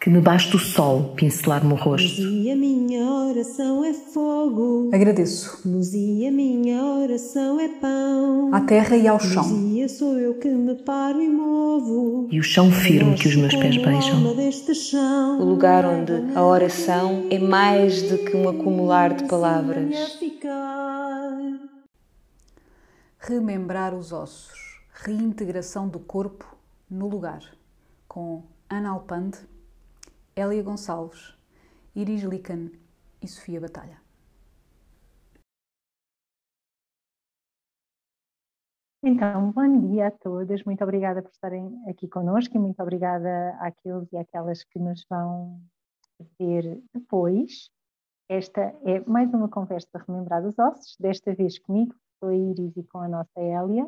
que me baste o sol pincelar-me o rosto. E a minha oração é fogo. Agradeço. Luz e a minha oração é pão. À terra e ao chão. Luzia sou eu que me paro e movo. E o chão firme que os meus pés beijam. O lugar onde a oração é mais do que um acumular de palavras. Remembrar os ossos. Reintegração do corpo no lugar. Com Ana Alpande Hélia Gonçalves, Iris Lican e Sofia Batalha. Então, bom dia a todas, muito obrigada por estarem aqui connosco e muito obrigada àqueles e àquelas que nos vão ver depois. Esta é mais uma conversa remembrar os ossos, desta vez comigo, com a Iris e com a nossa Hélia.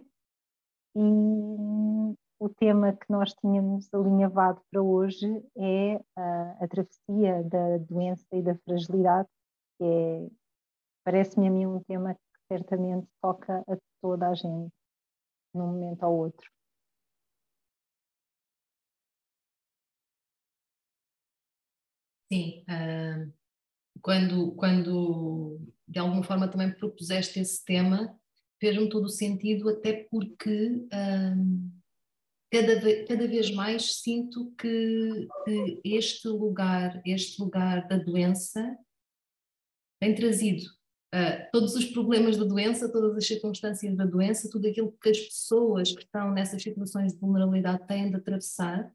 E o tema que nós tínhamos alinhavado para hoje é a, a travessia da doença e da fragilidade, que é, parece-me a mim um tema que certamente toca a toda a gente, num momento ou outro. Sim, uh, quando, quando de alguma forma também propuseste esse tema, fez-me todo o sentido, até porque uh, cada, cada vez mais sinto que, que, este lugar, este lugar da doença tem trazido uh, todos os problemas da doença, todas as circunstâncias da doença, tudo aquilo que as pessoas que estão nessas situações de vulnerabilidade têm de atravessar,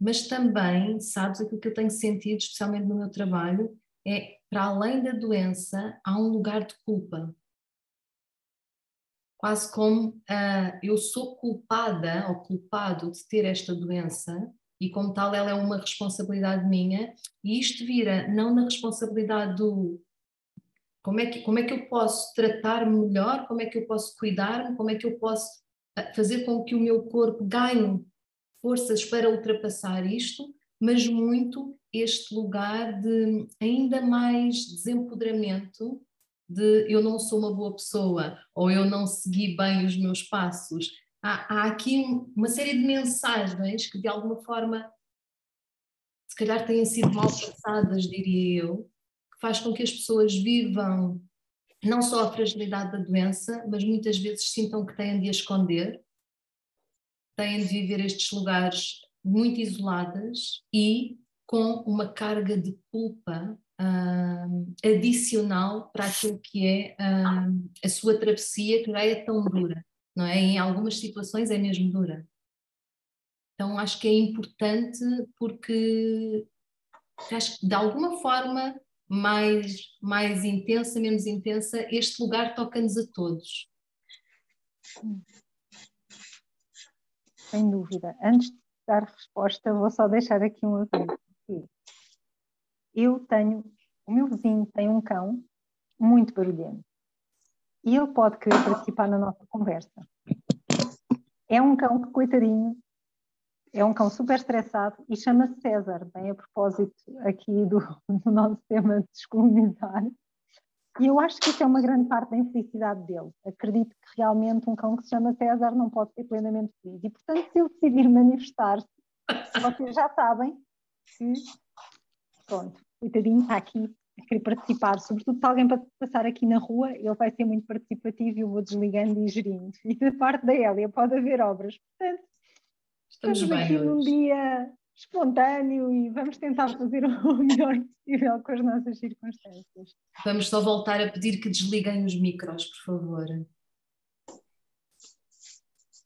mas também, sabes, aquilo que eu tenho sentido, especialmente no meu trabalho, é para além da doença, há um lugar de culpa quase como uh, eu sou culpada ou culpado de ter esta doença e como tal ela é uma responsabilidade minha e isto vira não na responsabilidade do como é que, como é que eu posso tratar melhor, como é que eu posso cuidar-me, como é que eu posso ah, fazer com que o meu corpo ganhe forças para ultrapassar isto, mas muito este lugar de ainda mais desempoderamento de eu não sou uma boa pessoa ou eu não segui bem os meus passos. Há, há aqui uma série de mensagens que de alguma forma se calhar têm sido mal passadas, diria eu, que faz com que as pessoas vivam não só a fragilidade da doença, mas muitas vezes sintam que têm de a esconder, têm de viver estes lugares muito isoladas e com uma carga de culpa uh, adicional para aquilo que é uh, a sua travessia, que já é tão dura, não é? Em algumas situações é mesmo dura. Então acho que é importante porque acho que de alguma forma mais, mais intensa, menos intensa, este lugar toca-nos a todos. Sem dúvida. Antes de dar resposta, vou só deixar aqui um aviso eu tenho, o meu vizinho tem um cão muito barulhento e ele pode querer participar na nossa conversa. É um cão que, coitadinho, é um cão super estressado e chama-se César, bem a propósito aqui do, do nosso tema de descolonizar. E eu acho que isso é uma grande parte da infelicidade dele. Acredito que realmente um cão que se chama César não pode ser plenamente feliz. E, portanto, se ele decidir manifestar-se, vocês já sabem que, pronto, coitadinho está aqui a querer participar, sobretudo se alguém passar aqui na rua, ele vai ser muito participativo e eu vou desligando e gerindo. E da parte da Hélia pode haver obras. Portanto, estamos, estamos aqui num dia espontâneo e vamos tentar fazer o melhor possível com as nossas circunstâncias. Vamos só voltar a pedir que desliguem os micros, por favor.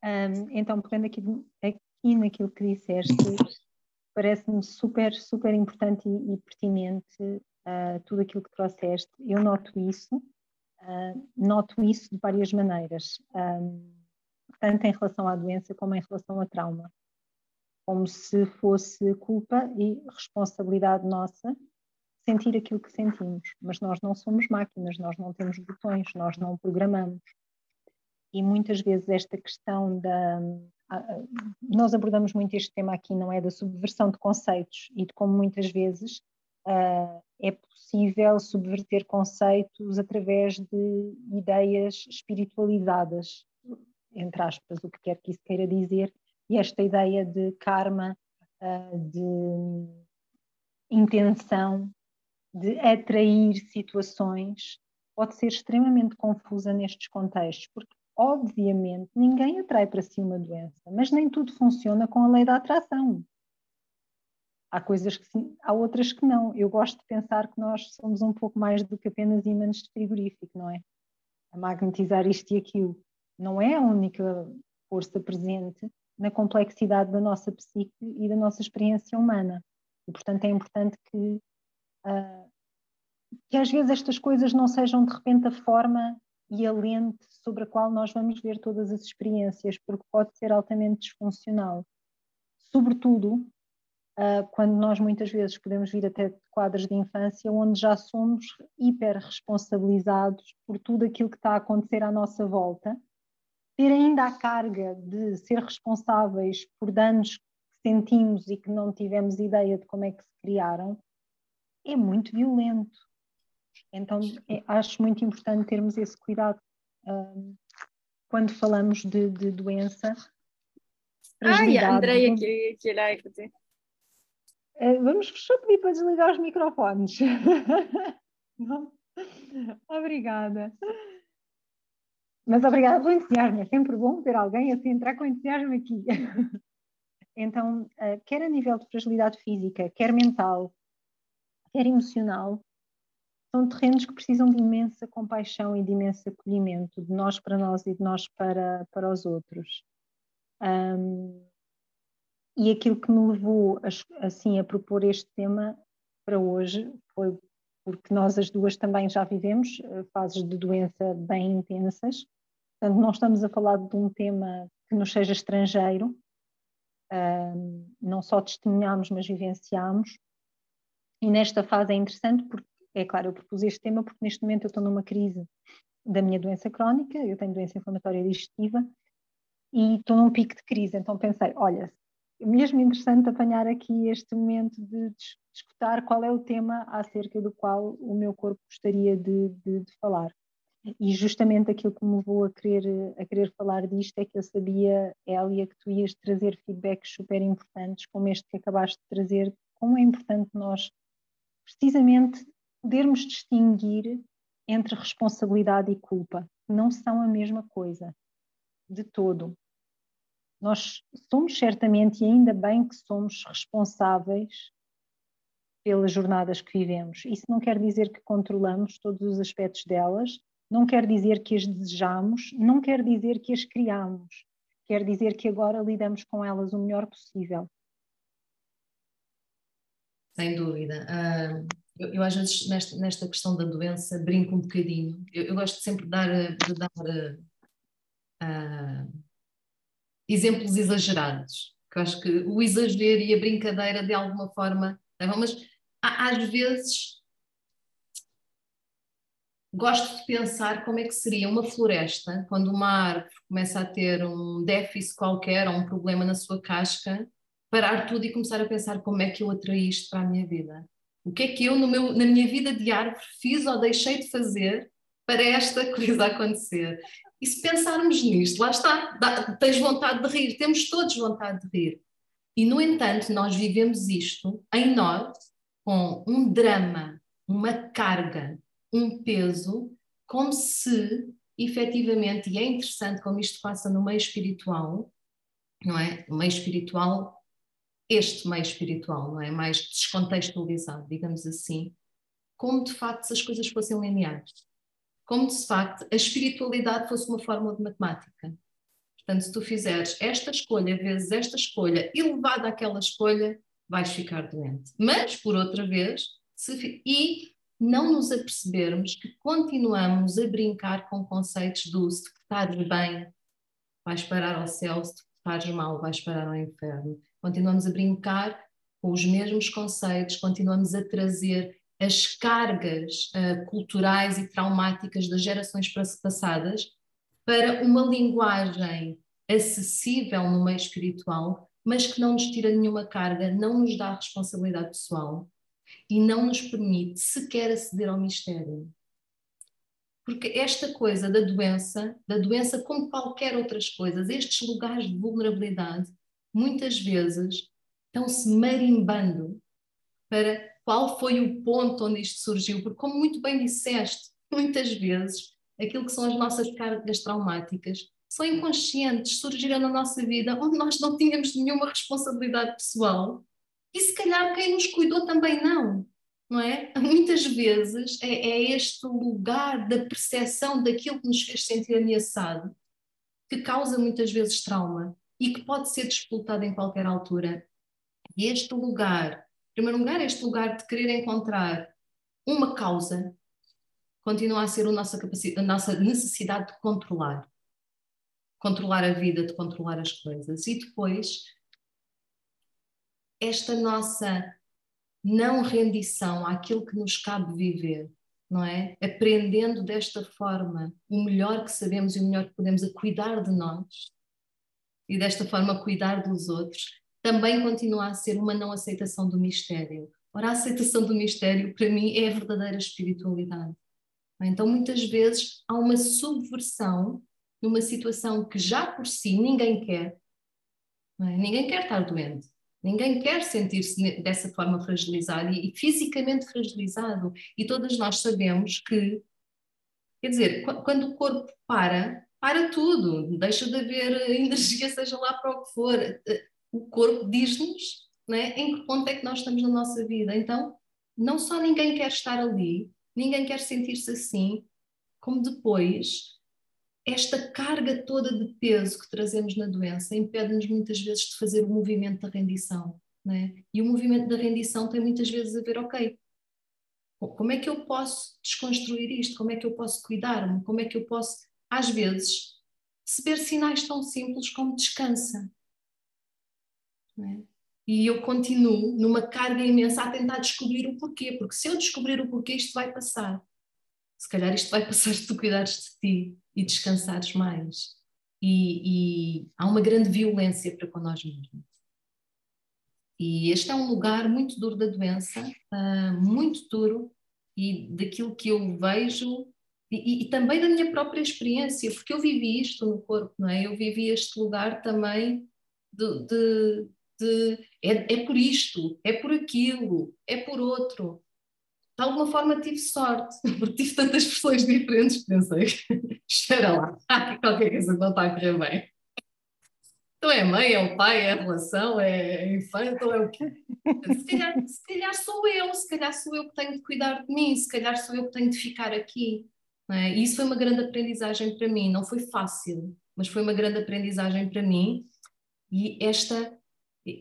Um, então, pegando aqui, aqui naquilo que disseste, parece-me super, super importante e, e pertinente uh, tudo aquilo que trouxeste. Eu noto isso, uh, noto isso de várias maneiras, um, tanto em relação à doença como em relação ao trauma. Como se fosse culpa e responsabilidade nossa sentir aquilo que sentimos. Mas nós não somos máquinas, nós não temos botões, nós não programamos. E muitas vezes esta questão da, nós abordamos muito este tema aqui, não é? Da subversão de conceitos e de como muitas vezes uh, é possível subverter conceitos através de ideias espiritualizadas, entre aspas, o que quer que isso queira dizer, e esta ideia de karma, uh, de intenção de atrair situações pode ser extremamente confusa nestes contextos, porque obviamente ninguém atrai para si uma doença, mas nem tudo funciona com a lei da atração. Há coisas que sim, há outras que não. Eu gosto de pensar que nós somos um pouco mais do que apenas ímãs de frigorífico, não é? A magnetizar isto e aquilo. Não é a única força presente na complexidade da nossa psique e da nossa experiência humana. E, portanto, é importante que, uh, que às vezes estas coisas não sejam de repente a forma e a lente sobre a qual nós vamos ver todas as experiências, porque pode ser altamente disfuncional. Sobretudo uh, quando nós muitas vezes podemos vir até quadros de infância onde já somos hiper responsabilizados por tudo aquilo que está a acontecer à nossa volta, ter ainda a carga de ser responsáveis por danos que sentimos e que não tivemos ideia de como é que se criaram, é muito violento. Então, é, acho muito importante termos esse cuidado um, quando falamos de, de doença. Ai, a Andreia queria tirar e fazer. Eh, vamos só pedir para desligar os microfones. obrigada. Mas obrigada pelo entusiasmo. É sempre bom ter alguém assim entrar com entusiasmo aqui. então, eh, quer a nível de fragilidade física, quer mental, quer emocional, são terrenos que precisam de imensa compaixão e de imenso acolhimento, de nós para nós e de nós para, para os outros. Um, e aquilo que me levou a, assim a propor este tema para hoje foi porque nós as duas também já vivemos eh, fases de doença bem intensas. Portanto, não estamos a falar de um tema que nos seja estrangeiro, não só testemunhamos, mas vivenciamos. E nesta fase é interessante porque, é claro, eu propus este tema porque neste momento eu estou numa crise da minha doença crónica, eu tenho doença inflamatória digestiva e estou num pico de crise, então pensei, olha, mesmo interessante apanhar aqui este momento de, escutar qual é o tema acerca do qual o meu corpo gostaria de, de, de, falar. E justamente aquilo que me levou a querer, a querer falar disto é que eu sabia, Elia, que tu ias trazer feedbacks super importantes, como este que acabaste de trazer, como é importante nós, precisamente, podermos distinguir entre responsabilidade e culpa. Não são a mesma coisa, de todo. Nós somos certamente, e ainda bem que somos responsáveis pelas jornadas que vivemos. Isso não quer dizer que controlamos todos os aspectos delas, não quer dizer que as desejamos, não quer dizer que as criamos, quer dizer que agora lidamos com elas o melhor possível. Sem dúvida. Uh, eu, eu, às vezes nesta, nesta questão da doença brinco um bocadinho. Eu, eu gosto sempre de dar, de dar uh, exemplos exagerados. Que eu acho que o exagero e a brincadeira de alguma forma mas às vezes gosto de pensar como é que seria uma floresta quando uma árvore começa a ter um déficit qualquer ou um problema na sua casca, parar tudo e começar a pensar como é que eu atraí isto para a minha vida. O que é que eu meu, na minha vida árvore fiz ou deixei de fazer para esta coisa acontecer? E se pensarmos nisto, lá está, dá, tens vontade de rir, temos todos vontade de rir. E, no entanto, nós vivemos isto em nós com um drama, uma carga, um peso, como se efetivamente, e é interessante como isto passa no meio espiritual, não é? O meio espiritual, este meio espiritual, não é? Mais descontextualizado, digamos assim, como de facto se as coisas fossem lineares como de facto a espiritualidade fosse uma fórmula de matemática. Portanto, se tu fizeres esta escolha vezes esta escolha elevada àquela escolha, vais ficar doente. Mas, por outra vez, se, e não nos apercebermos que continuamos a brincar com conceitos do se tu estares bem, vais parar ao céu, se tu estares mal, vais parar ao inferno. Continuamos a brincar com os mesmos conceitos, continuamos a trazer as cargas uh, culturais e traumáticas das gerações passadas para uma linguagem acessível no meio espiritual, mas que não nos tira nenhuma carga, não nos dá responsabilidade pessoal e não nos permite sequer aceder ao mistério. Porque esta coisa da doença, da doença como qualquer outras coisas, estes lugares de vulnerabilidade, muitas vezes estão-se marimbando para qual foi o ponto onde isto surgiu, porque, como muito bem disseste, muitas vezes aquilo que são as nossas cargas traumáticas são inconscientes, surgiram na nossa vida onde nós não tínhamos nenhuma responsabilidade pessoal e se calhar quem nos cuidou também não, não é? Muitas vezes é, é este lugar da percepção daquilo que nos fez sentir ameaçado que causa muitas vezes trauma e que pode ser disputado em qualquer altura. E este lugar, em primeiro lugar, este lugar de querer encontrar uma causa, continua a ser a nossa, a nossa necessidade de controlar. Controlar a vida, de controlar as coisas. E depois, esta nossa não rendição àquilo que nos cabe viver, não é? Aprendendo desta forma o melhor que sabemos e o melhor que podemos a cuidar de nós e desta forma cuidar dos outros, também continua a ser uma não aceitação do mistério. Ora, a aceitação do mistério, para mim, é a verdadeira espiritualidade. Então, muitas vezes, há uma subversão numa situação que já por si ninguém quer. É? Ninguém quer estar doente. Ninguém quer sentir-se dessa forma fragilizado e, e, fisicamente fragilizado. E todas nós sabemos que, quer dizer, quando o corpo para, para tudo, deixa de haver energia, seja lá para o que for. O corpo diz-nos né, em que ponto é que nós estamos na nossa vida. Então, não só ninguém quer estar ali, ninguém quer sentir-se assim, como depois esta carga toda de peso que trazemos na doença impede-nos muitas vezes de fazer o movimento da rendição. Né? E o movimento da rendição tem muitas vezes a ver, ok, como é que eu posso desconstruir isto? Como é que eu posso cuidar-me? Como é que eu posso, às vezes, receber sinais tão simples como descansa? É? E eu continuo numa carga imensa a tentar descobrir o porquê, porque se eu descobrir o porquê, isto vai passar. Se calhar isto vai passar se tu cuidares de ti e descansares mais. E, e há uma grande violência para com nós mesmos. E este é um lugar muito duro da doença, uh, muito duro, e daquilo que eu vejo, e, e, também da minha própria experiência, porque eu vivi isto no corpo, não é? Eu vivi este lugar também de. de, de é, é por isto, é por aquilo, é por outro de alguma forma tive sorte, porque tive tantas pessoas diferentes que pensei, espera lá, qualquer coisa não está a correr bem. Então é mãe, é o pai, é a relação, é a infância, então é o quê? Se calhar, se calhar sou eu, se calhar sou eu que tenho de cuidar de mim, se calhar sou eu que tenho de ficar aqui. É? E isso foi uma grande aprendizagem para mim, não foi fácil, mas foi uma grande aprendizagem para mim. E esta,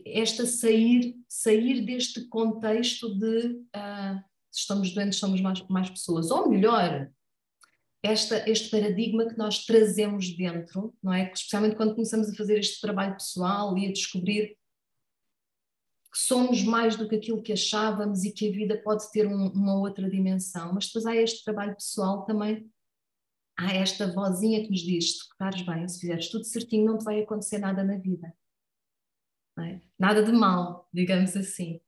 esta sair, sair deste contexto de uh, se estamos doentes, somos mais, mais pessoas. Ou melhor, esta, este paradigma que nós trazemos dentro, não é? Especialmente quando começamos a fazer este trabalho pessoal e a descobrir que somos mais do que aquilo que achávamos e que a vida pode ter um, uma outra dimensão. Mas depois há este trabalho pessoal também, há esta vozinha que nos diz: se ficares bem, se fizeres tudo certinho, não te vai acontecer nada na vida. É? Nada de mal, digamos assim.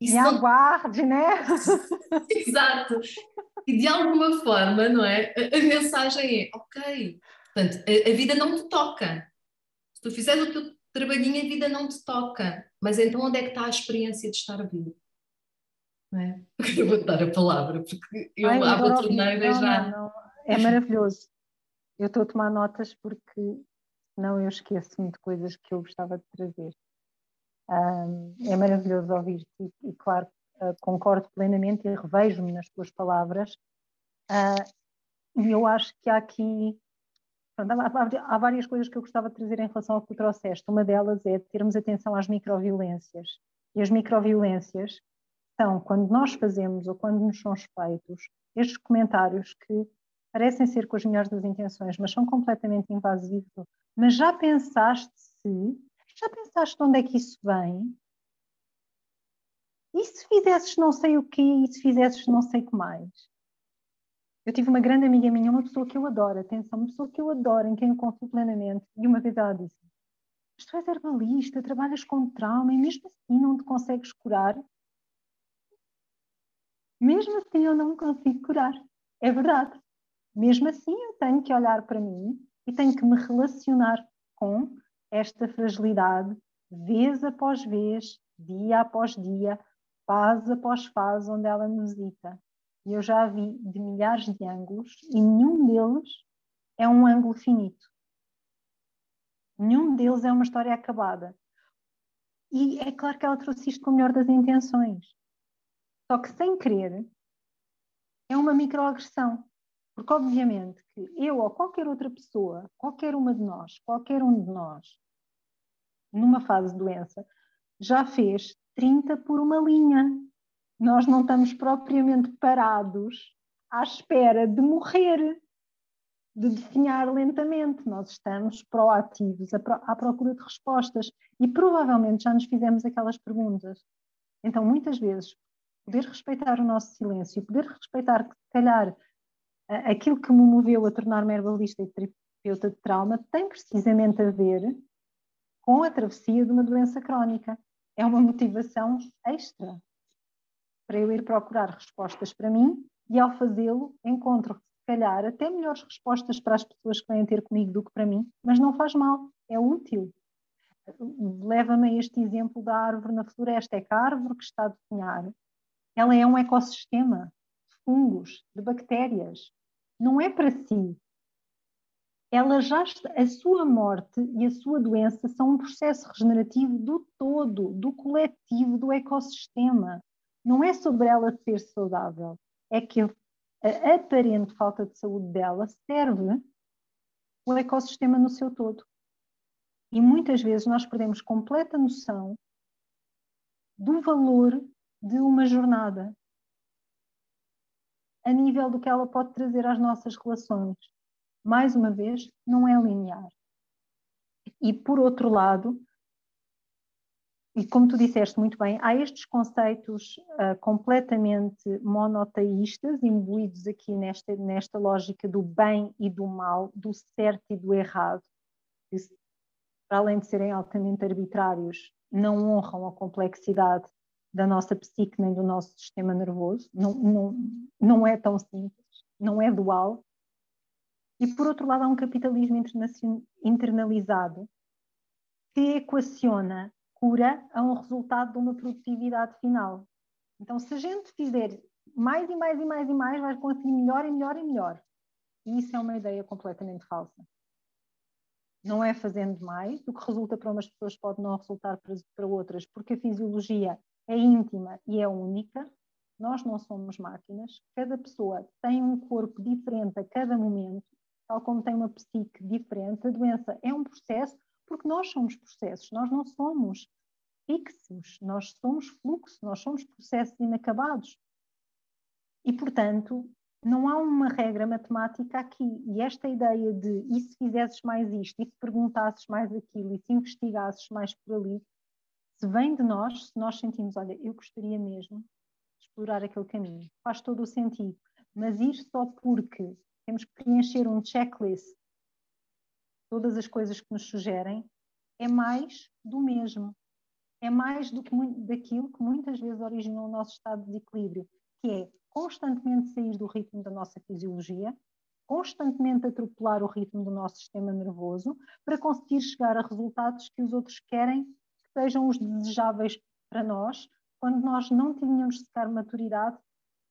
Isso Me não... aguarde, né? Exato. E de alguma forma, não é? A, a mensagem é, ok, portanto, a, a, vida não te toca. Se tu fizeres o teu trabalhinho, a vida não te toca. Mas então onde é que está a experiência de estar vivo? Não é? Eu vou dar a palavra, porque eu Ai, abro a torneira já. Não, não. É maravilhoso. Eu estou a tomar notas porque não eu esqueço-me de coisas que eu gostava de trazer. Um, é maravilhoso ouvir-te e, e, claro, uh, concordo plenamente e revejo-me nas tuas palavras. Uh, e eu acho que há aqui. Pronto, há, há, várias coisas que eu gostava de trazer em relação ao tu trouxeste. Uma delas é termos atenção às microviolências. E as microviolências são quando nós fazemos ou quando nos são feitos estes comentários que parecem ser com as melhores das intenções, mas são completamente invasivos. Mas já pensaste se já pensaste onde é que isso vem? E se fizesses não sei o quê e se fizesses não sei o que mais? Eu tive uma grande amiga minha, uma pessoa que eu adoro, atenção, uma pessoa que eu adoro, em quem eu confio plenamente, e uma vez ela disse: Mas tu és herbalista, trabalhas com trauma e mesmo assim não te consegues curar? Mesmo assim eu não me consigo curar. É verdade. Mesmo assim eu tenho que olhar para mim e tenho que me relacionar com esta fragilidade vez após vez, dia após dia, fase após fase, onde ela me visita. E eu já vi de milhares de ângulos e nenhum deles é um ângulo finito. Nenhum deles é uma história acabada. E é claro que ela trouxe isto com a melhor das intenções. Só que sem querer, é uma microagressão. Porque, obviamente, que eu ou qualquer outra pessoa, qualquer uma de nós, qualquer um de nós, numa fase de doença, já fez 30 por uma linha. Nós não estamos propriamente parados à espera de morrer, de definhar lentamente. Nós estamos proativos, à procura de respostas e provavelmente já nos fizemos aquelas perguntas. Então, muitas vezes, poder respeitar o nosso silêncio, poder respeitar que, se calhar, aquilo que me moveu a tornar-me herbalista e terapeuta de trauma tem precisamente a ver com a travessia de uma doença crónica. É uma motivação extra para eu ir procurar respostas para mim e, ao fazê-lo, encontro, se calhar, até melhores respostas para as pessoas que vêm ter comigo do que para mim, mas não faz mal, é útil. Leva-me a este exemplo da árvore na floresta. É que a árvore que está a desenhar, ela é um ecossistema de fungos, de bactérias, não é para si. Ela já está, a sua morte e a sua doença são um processo regenerativo do todo, do coletivo, do ecossistema. Não é sobre ela ser saudável, é que a aparente falta de saúde dela serve o ecossistema no seu todo. E muitas vezes nós perdemos completa noção do valor de uma jornada, a nível do que ela pode trazer às nossas relações. Mais uma vez, não é linear. E por outro lado, e como tu disseste muito bem, há estes conceitos uh, completamente monoteístas, imbuídos aqui nesta, nesta lógica do bem e do mal, do certo e do errado, que, para além de serem altamente arbitrários, não honram a complexidade da nossa psique nem do nosso sistema nervoso, não, não, não é tão simples, não é dual. E por outro lado, há um capitalismo internalizado que equaciona cura a um resultado de uma produtividade final. Então, se a gente fizer mais e mais e mais e mais, vai conseguir melhor e melhor e melhor. E isso é uma ideia completamente falsa. Não é fazendo mais, o que resulta para umas pessoas pode não resultar para outras, porque a fisiologia é íntima e é única. Nós não somos máquinas. Cada pessoa tem um corpo diferente a cada momento, tal como tem uma psique diferente. A doença é um processo, porque nós somos processos, nós não somos fixos, nós somos fluxo, nós somos processos inacabados. E, portanto, não há uma regra matemática aqui. E esta ideia de e se fizesses mais isto, e se perguntasses mais aquilo, e se investigasses mais por ali, se vem de nós, se nós sentimos, olha, eu gostaria mesmo de explorar aquele caminho, faz todo o sentido. Mas ir só porque temos que preencher um checklist, todas as coisas que nos sugerem, é mais do mesmo. É mais do que daquilo que muitas vezes originou o nosso estado de desequilíbrio, que é constantemente sair do ritmo da nossa fisiologia, constantemente atropelar o ritmo do nosso sistema nervoso para conseguir chegar a resultados que os outros querem sejam os desejáveis para nós, quando nós não tínhamos sequer maturidade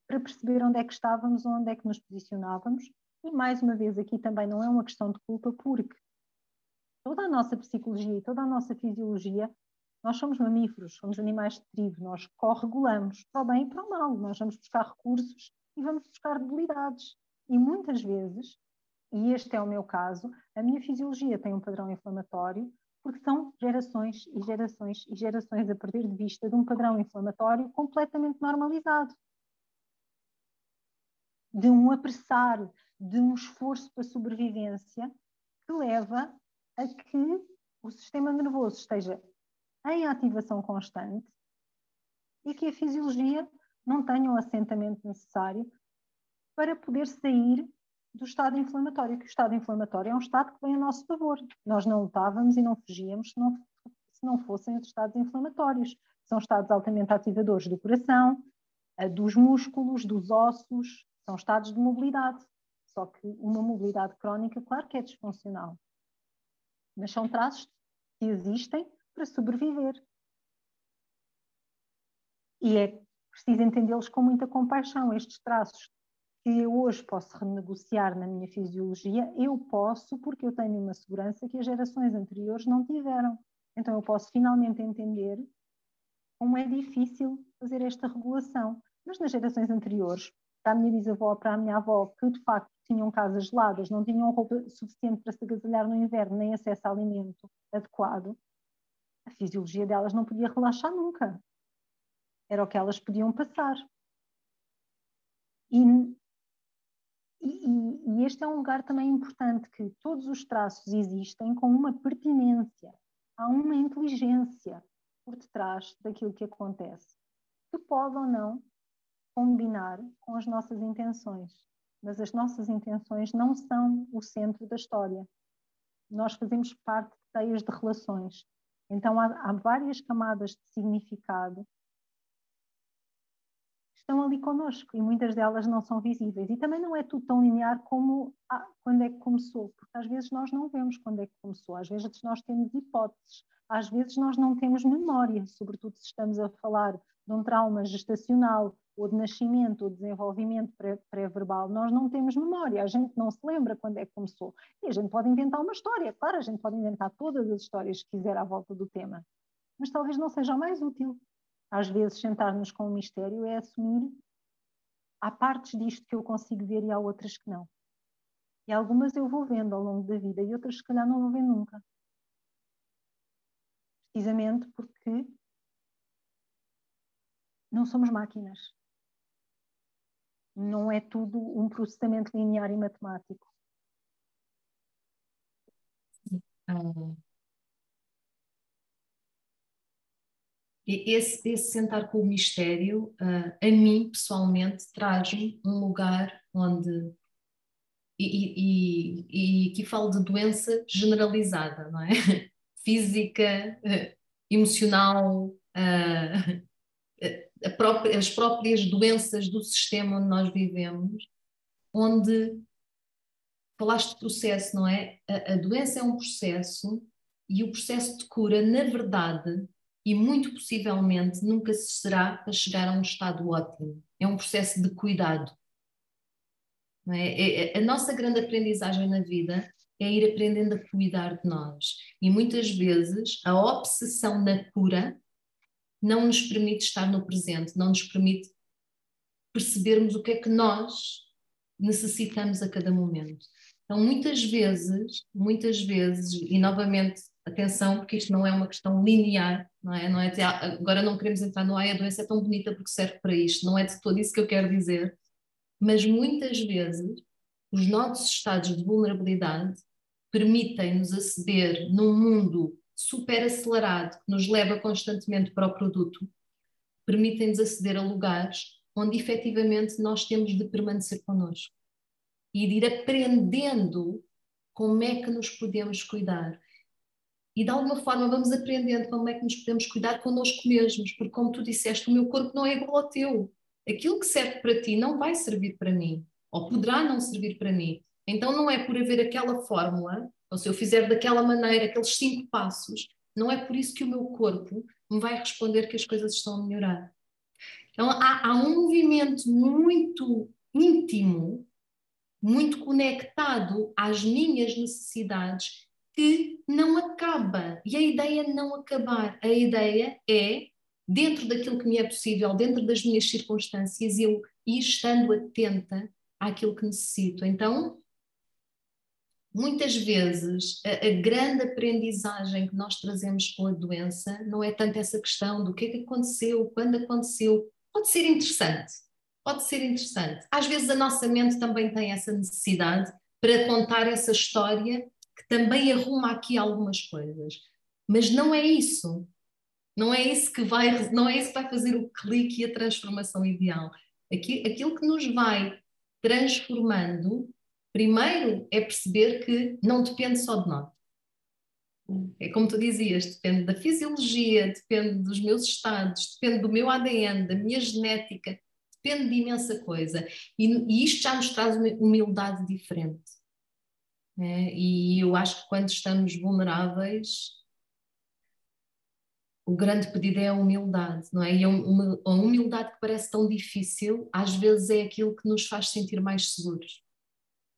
para perceber onde é que estávamos, onde é que nos posicionávamos. E mais uma vez, aqui também não é uma questão de culpa, porque toda a nossa psicologia e toda a nossa fisiologia, nós somos mamíferos, somos animais de tribo, nós corregulamos para o bem e para o mal. Nós vamos buscar recursos e vamos buscar debilidades. E muitas vezes, e este é o meu caso, a minha fisiologia tem um padrão inflamatório, porque são gerações e gerações e gerações a perder de vista de um padrão inflamatório completamente normalizado. De um apressar, de um esforço para sobrevivência que leva a que o sistema nervoso esteja em ativação constante e que a fisiologia não tenha o assentamento necessário para poder sair do estado inflamatório, que o estado inflamatório é um estado que vem a nosso favor. Nós não lutávamos e não fugíamos se não, se não fossem os estados inflamatórios. São estados altamente ativadores do coração, dos músculos, dos ossos, são estados de mobilidade. Só que uma mobilidade crónica, claro que é disfuncional. Mas são traços que existem para sobreviver. e é preciso entendê-los com muita compaixão. Estes traços que eu hoje posso renegociar na minha fisiologia, eu posso porque eu tenho uma segurança que as gerações anteriores não tiveram. Então eu posso finalmente entender como é difícil fazer esta regulação. Mas nas gerações anteriores, a minha bisavó, para a minha avó, que de facto tinham casas geladas, não tinham roupa suficiente para se agasalhar no inverno, nem acesso a alimento adequado, a fisiologia delas não podia relaxar nunca. Era o que elas podiam passar. E, e, e este é um lugar também importante que todos os traços existem com uma pertinência, há uma inteligência por detrás daquilo que acontece, que pode ou não combinar com as nossas intenções. Mas as nossas intenções não são o centro da história. Nós fazemos parte de teias de relações. Então há, há várias camadas de significado que estão ali connosco e muitas delas não são visíveis. E também não é tudo tão linear como ah, quando é que começou, porque às vezes nós não vemos quando é que começou, às vezes nós temos hipóteses, às vezes nós não temos memória, sobretudo se estamos a falar de um trauma gestacional ou de nascimento ou desenvolvimento pré-verbal, nós não temos memória, a gente não se lembra quando é que começou. E a gente pode inventar uma história, claro, a gente pode inventar todas as histórias que quiser à volta do tema, mas talvez não seja mais útil. Às vezes, sentar-nos com o mistério é assumir há partes disto que eu consigo ver e há outras que não. E algumas eu vou vendo ao longo da vida e outras, se calhar, não vou ver nunca. Precisamente porque não somos máquinas não é tudo um processamento linear e matemático. Ah. Esse, esse, sentar com o mistério, uh, a mim pessoalmente, traz-me um lugar onde. E, e, e, aqui falo de doença generalizada, não é? Física, uh, emocional, uh, própria, as próprias doenças do sistema onde nós vivemos, onde falaste de processo, não é? A, a doença é um processo e o processo de cura, na verdade, e muito possivelmente nunca se será para chegar a um estado ótimo. É um processo de cuidado. É? É, é? A nossa grande aprendizagem na vida é ir aprendendo a cuidar de nós. E muitas vezes a obsessão na cura não nos permite estar no presente, não nos permite percebermos o que é que nós necessitamos a cada momento. Então, muitas vezes, muitas vezes, e novamente, atenção, porque isto não é uma questão linear, não é? Não é agora não queremos entrar no ai, a doença é tão bonita porque serve para isto, não é de todo isso que eu quero dizer, mas muitas vezes os nossos estados de vulnerabilidade permitem-nos aceder num mundo super acelerado, que nos leva constantemente para o produto, permitem-nos aceder a lugares onde efetivamente nós temos de permanecer connosco e de ir aprendendo como é que nos podemos cuidar. E de alguma forma vamos aprendendo como é que nos podemos cuidar connosco mesmos, porque como tu disseste, o meu corpo não é igual ao teu. Aquilo que serve para ti não vai servir para mim, ou poderá não servir para mim. Então não é por haver aquela fórmula ou se eu fizer daquela maneira, aqueles cinco passos, não é por isso que o meu corpo me vai responder que as coisas estão a melhorar. Então há, há um movimento muito íntimo, muito conectado às minhas necessidades que não acaba. E a ideia é não acabar. A ideia é, dentro daquilo que me é possível, dentro das minhas circunstâncias, eu ir estando atenta àquilo que necessito. Então, muitas vezes a, a, grande aprendizagem que nós trazemos com a doença não é tanto essa questão do que é que aconteceu, quando aconteceu. Pode ser interessante, pode ser interessante. Às vezes a nossa mente também tem essa necessidade para contar essa história que também arruma aqui algumas coisas. Mas não é isso. Não é isso que vai, não é isso que vai fazer o clique e a transformação ideal. Aquilo que nos vai transformando Primeiro é perceber que não depende só de nós. É como tu dizias, depende da fisiologia, depende dos meus estados, depende do meu ADN, da minha genética, depende de imensa coisa. E, e isto já nos traz uma humildade diferente. É? E eu acho que quando estamos vulneráveis, o grande pedido é a humildade, não é? E a humildade que parece tão difícil, às vezes é aquilo que nos faz sentir mais seguros.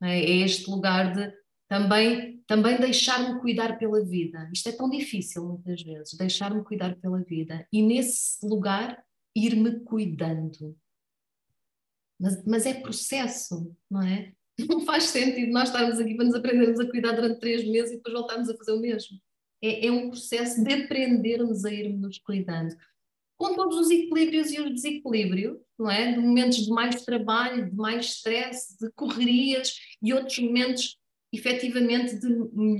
É? é este lugar de também, também deixar-me cuidar pela vida. Isto é tão difícil muitas vezes, deixar-me cuidar pela vida. E nesse lugar, ir-me cuidando. Mas, mas é processo, não é? Não faz sentido nós estarmos aqui para nos aprendermos a cuidar durante três meses e depois voltarmos a fazer o mesmo. É, é um processo de aprendermos a irmos cuidando. Com todos os equilíbrios e os desequilíbrios, não é? De momentos de mais trabalho, de mais stress, de correrias e outros momentos efetivamente de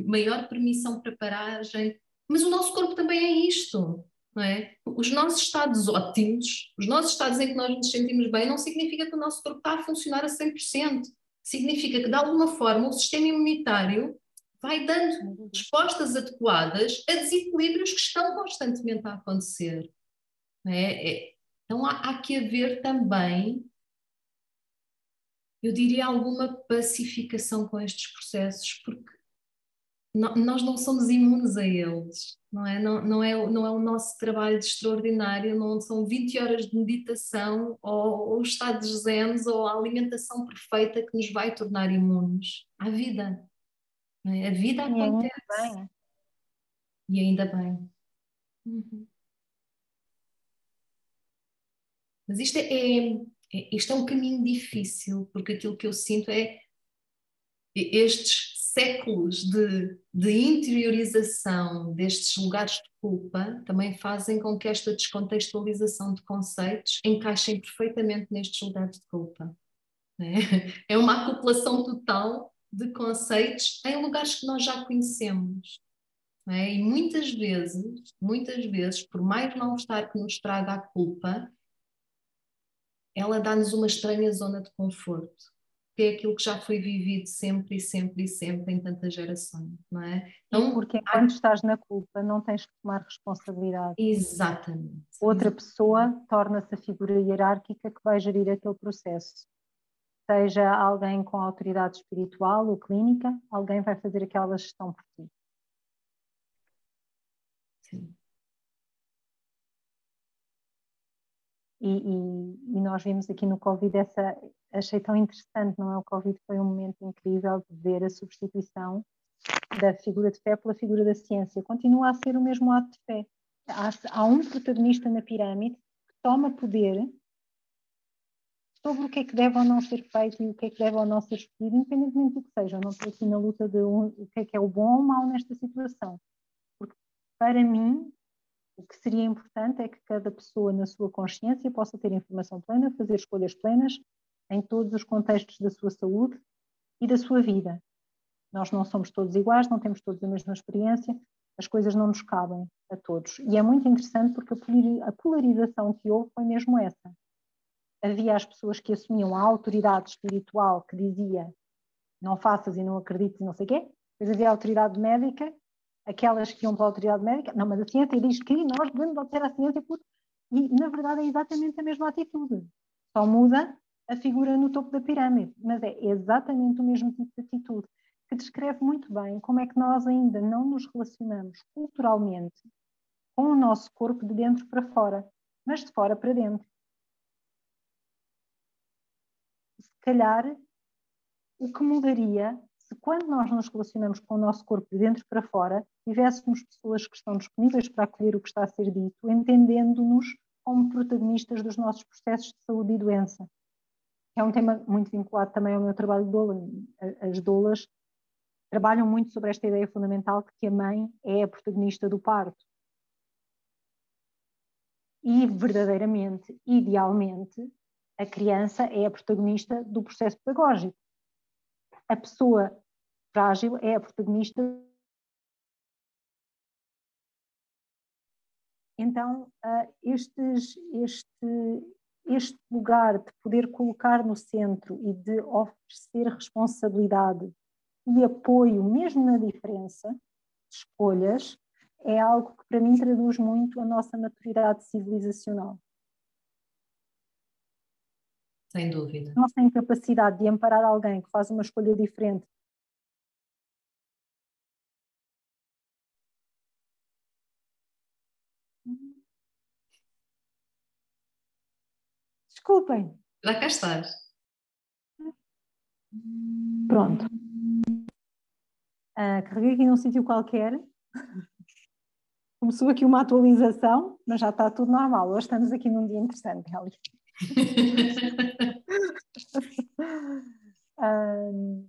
maior permissão para paragem. Mas o nosso corpo também é isto, não é? Os nossos estados ótimos, os nossos estados em que nós nos sentimos bem, não significa que o nosso corpo está a funcionar a 100%. Significa que, de alguma forma, o sistema imunitário vai dando respostas adequadas a desequilíbrios que estão constantemente a acontecer. É? É, então há, há, que haver também, eu diria, alguma pacificação com estes processos, porque não, nós não somos imunes a eles, não é? Não, não, é, não é o nosso trabalho de extraordinário, não são 20 horas de meditação ou, ou estados zen ou a alimentação perfeita que nos vai tornar imunes à vida. É? A vida acontece. E ainda bem. E ainda bem. Uhum. Mas isto é, é, é, isto é um caminho difícil, porque aquilo que eu sinto é estes séculos de, de interiorização destes lugares de culpa também fazem com que esta descontextualização de conceitos encaixem perfeitamente nestes lugares de culpa. É? é uma acoplação total de conceitos em lugares que nós já conhecemos. É? E muitas vezes, muitas vezes, por mais mal-estar que nos traga a culpa, ela dá-nos uma estranha zona de conforto, que é aquilo que já foi vivido sempre e sempre e sempre em tantas gerações, não é? Então, porque quando estás na culpa não tens que tomar responsabilidade. Exatamente. Outra pessoa torna-se a figura hierárquica que vai gerir aquele processo seja alguém com autoridade espiritual ou clínica, alguém vai fazer aquela gestão por ti. Sim. E, e, e, nós vimos aqui no Covid essa, achei tão interessante, não é? O Covid foi um momento incrível de ver a substituição da figura de fé pela figura da ciência. Continua a ser o mesmo ato de fé. Há, há um protagonista na pirâmide que toma poder sobre o que é que deve ou não ser feito e o que é que deve ou não ser escolhido, independentemente do que seja. Eu não estou aqui na luta de um, o que é que é o bom ou o mau nesta situação. Porque, para mim, o que seria importante é que cada pessoa, na sua consciência, possa ter informação plena, fazer escolhas plenas em todos os contextos da sua saúde e da sua vida. Nós não somos todos iguais, não temos todos a mesma experiência, as coisas não nos cabem a todos. E é muito interessante porque a polarização que houve foi mesmo essa havia as pessoas que assumiam a autoridade espiritual que dizia não faças e não acredites e não sei o quê, depois havia a autoridade médica, aquelas que iam para a autoridade médica, não, mas a ciência diz que nós devemos obedecer à ciência por... e na verdade é exatamente a mesma atitude, só muda a figura no topo da pirâmide, mas é exatamente o mesmo tipo de atitude, que descreve muito bem como é que nós ainda não nos relacionamos culturalmente com o nosso corpo de dentro para fora, mas de fora para dentro. calhar, o que mudaria se quando nós nos relacionamos com o nosso corpo de dentro para fora, tivéssemos pessoas que estão disponíveis para acolher o que está a ser dito, entendendo-nos como protagonistas dos nossos processos de saúde e doença. É um tema muito vinculado também ao meu trabalho de doula. As doulas trabalham muito sobre esta ideia fundamental de que a mãe é a protagonista do parto. E verdadeiramente, idealmente, a criança é a protagonista do processo pedagógico. A pessoa frágil é a protagonista. Então, estes, este, este lugar de poder colocar no centro e de oferecer responsabilidade e apoio, mesmo na diferença de escolhas, é algo que para mim traduz muito a nossa maturidade civilizacional. Sem dúvida. Nossa incapacidade de amparar alguém que faz uma escolha diferente. Desculpem. Já cá estás. Pronto. Uh, carreguei aqui num sítio qualquer. Começou aqui uma atualização, mas já está tudo normal. Hoje estamos aqui num dia interessante, Kelly. um,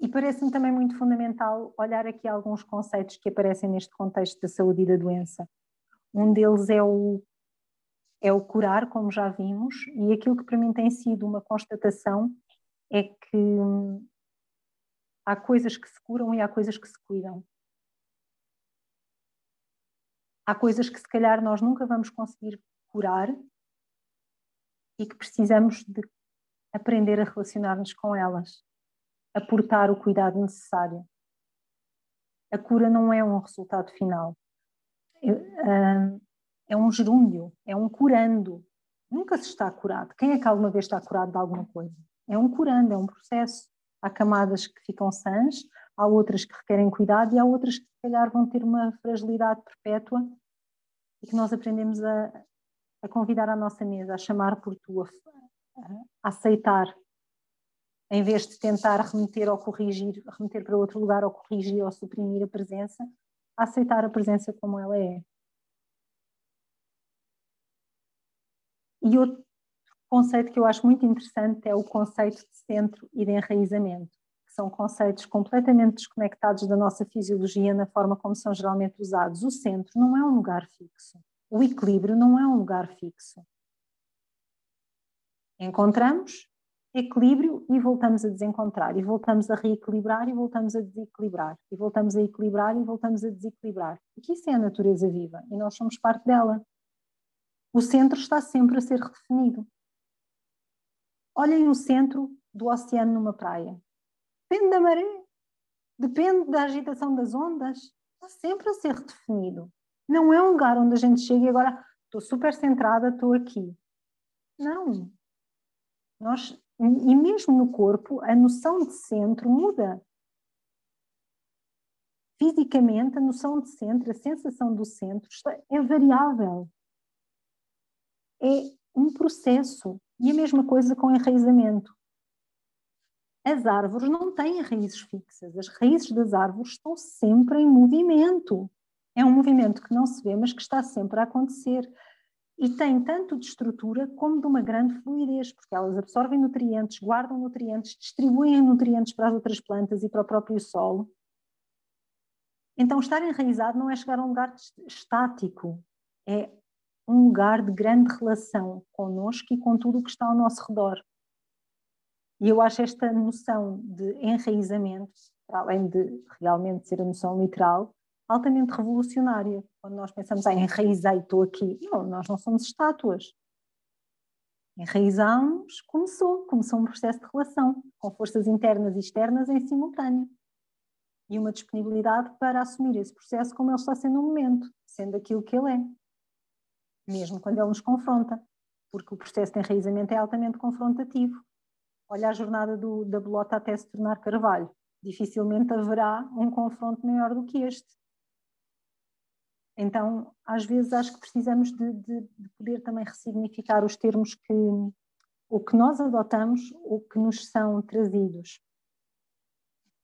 e parece-me também muito fundamental olhar aqui alguns conceitos que aparecem neste contexto da saúde e da doença. Um deles é o, é o curar, como já vimos, e aquilo que para mim tem sido uma constatação é que há coisas que se curam e há coisas que se cuidam. Há coisas que se calhar nós nunca vamos conseguir curar e que precisamos de aprender a relacionar-nos com elas aportar o cuidado necessário. A cura não é um resultado final. É um gerúndio, é um curando. Nunca se está curado. Quem é que alguma vez está curado de alguma coisa? É um curando, é um processo. Há camadas que ficam sãs, há outras que requerem cuidado e há outras que, se calhar, vão ter uma fragilidade perpétua e que nós aprendemos a, a convidar à nossa mesa, a chamar por tu, a, a aceitar em vez de tentar remeter ou corrigir, remeter para outro lugar ou corrigir ou suprimir a presença, aceitar a presença como ela é. E outro conceito que eu acho muito interessante é o conceito de centro e de enraizamento, que são conceitos completamente desconectados da nossa fisiologia na forma como são geralmente usados. O centro não é um lugar fixo. O equilíbrio não é um lugar fixo. Encontramos equilíbrio e voltamos a desencontrar, e voltamos a reequilibrar e voltamos a desequilibrar, e voltamos a equilibrar e voltamos a desequilibrar. Porque isso é a natureza viva e nós somos parte dela. O centro está sempre a ser redefinido. Olhem o centro do oceano numa praia. Depende da maré, depende da agitação das ondas, está sempre a ser redefinido. Não é um lugar onde a gente chega e agora estou super centrada, estou aqui. Não. Nós e mesmo no corpo, a noção de centro muda. Fisicamente, a noção de centro, a sensação do centro é variável. É um processo. E a mesma coisa com enraizamento. As árvores não têm raízes fixas. As raízes das árvores estão sempre em movimento. É um movimento que não se vê, mas que está sempre a acontecer e tem tanto de estrutura como de uma grande fluidez, porque elas absorvem nutrientes, guardam nutrientes, distribuem nutrientes para as outras plantas e para o próprio solo. Então, estar enraizado não é chegar a um lugar estático, é um lugar de grande relação connosco e com tudo o que está ao nosso redor. E eu acho esta noção de enraizamento, além de realmente ser a noção literal, altamente revolucionária. Quando nós pensamos, ah, enraizei, estou aqui. Não, nós não somos estátuas. Enraizamos, começou, começou um processo de relação, com forças internas e externas em simultâneo. E uma disponibilidade para assumir esse processo como ele está sendo no momento, sendo aquilo que ele é. Mesmo quando ele nos confronta, porque o processo de enraizamento é altamente confrontativo. Olha a jornada do, da bolota até se tornar carvalho. Dificilmente haverá um confronto maior do que este. Então, às vezes, acho que precisamos de, de, de, poder também ressignificar os termos que o que nós adotamos, o que nos são trazidos.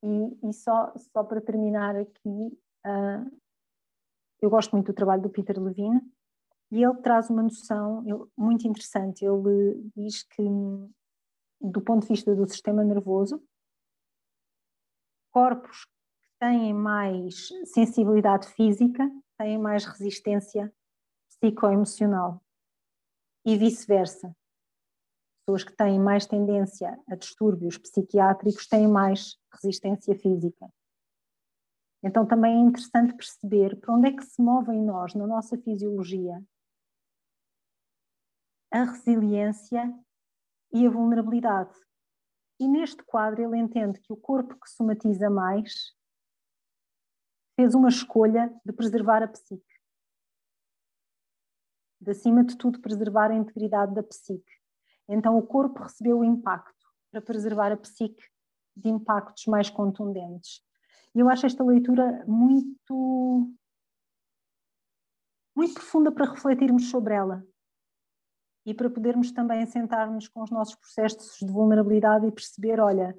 E, e só, só para terminar aqui, uh, eu gosto muito do trabalho do Peter Levine e ele traz uma noção muito interessante. Ele diz que, do ponto de vista do sistema nervoso, corpos que têm mais sensibilidade física têm mais resistência psicoemocional e vice-versa. Pessoas que têm mais tendência a distúrbios psiquiátricos têm mais resistência física. Então também é interessante perceber para onde é que se move em nós, na nossa fisiologia, a resiliência e a vulnerabilidade. E neste quadro ele entende que o corpo que somatiza mais fez uma escolha de preservar a psique. De acima de tudo, preservar a integridade da psique. Então, o corpo recebeu o impacto para preservar a psique de impactos mais contundentes. E eu acho esta leitura muito, muito profunda para refletirmos sobre ela. e para podermos também sentarmos com os nossos processos de vulnerabilidade e perceber, olha,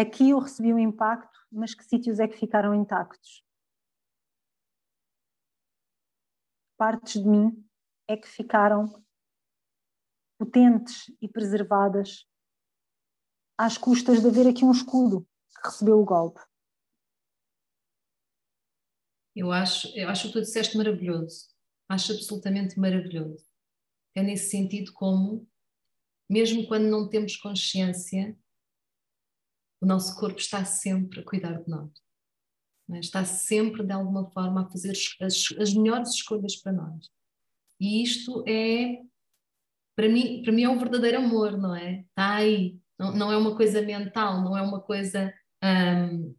aqui eu recebi um impacto, mas que sítios é que ficaram intactos? Partes de mim é que ficaram potentes e preservadas às custas de haver aqui um escudo que recebeu o golpe. Eu acho, eu acho que tu disseste maravilhoso. Acho absolutamente maravilhoso. É nesse sentido como, mesmo quando não temos consciência, o nosso corpo está sempre a cuidar de nós. É? Está sempre, de alguma forma, a fazer as, as melhores escolhas para nós. E isto é, para mim, para mim é um verdadeiro amor, não é? Está aí. Não, não é uma coisa mental, não é uma coisa um,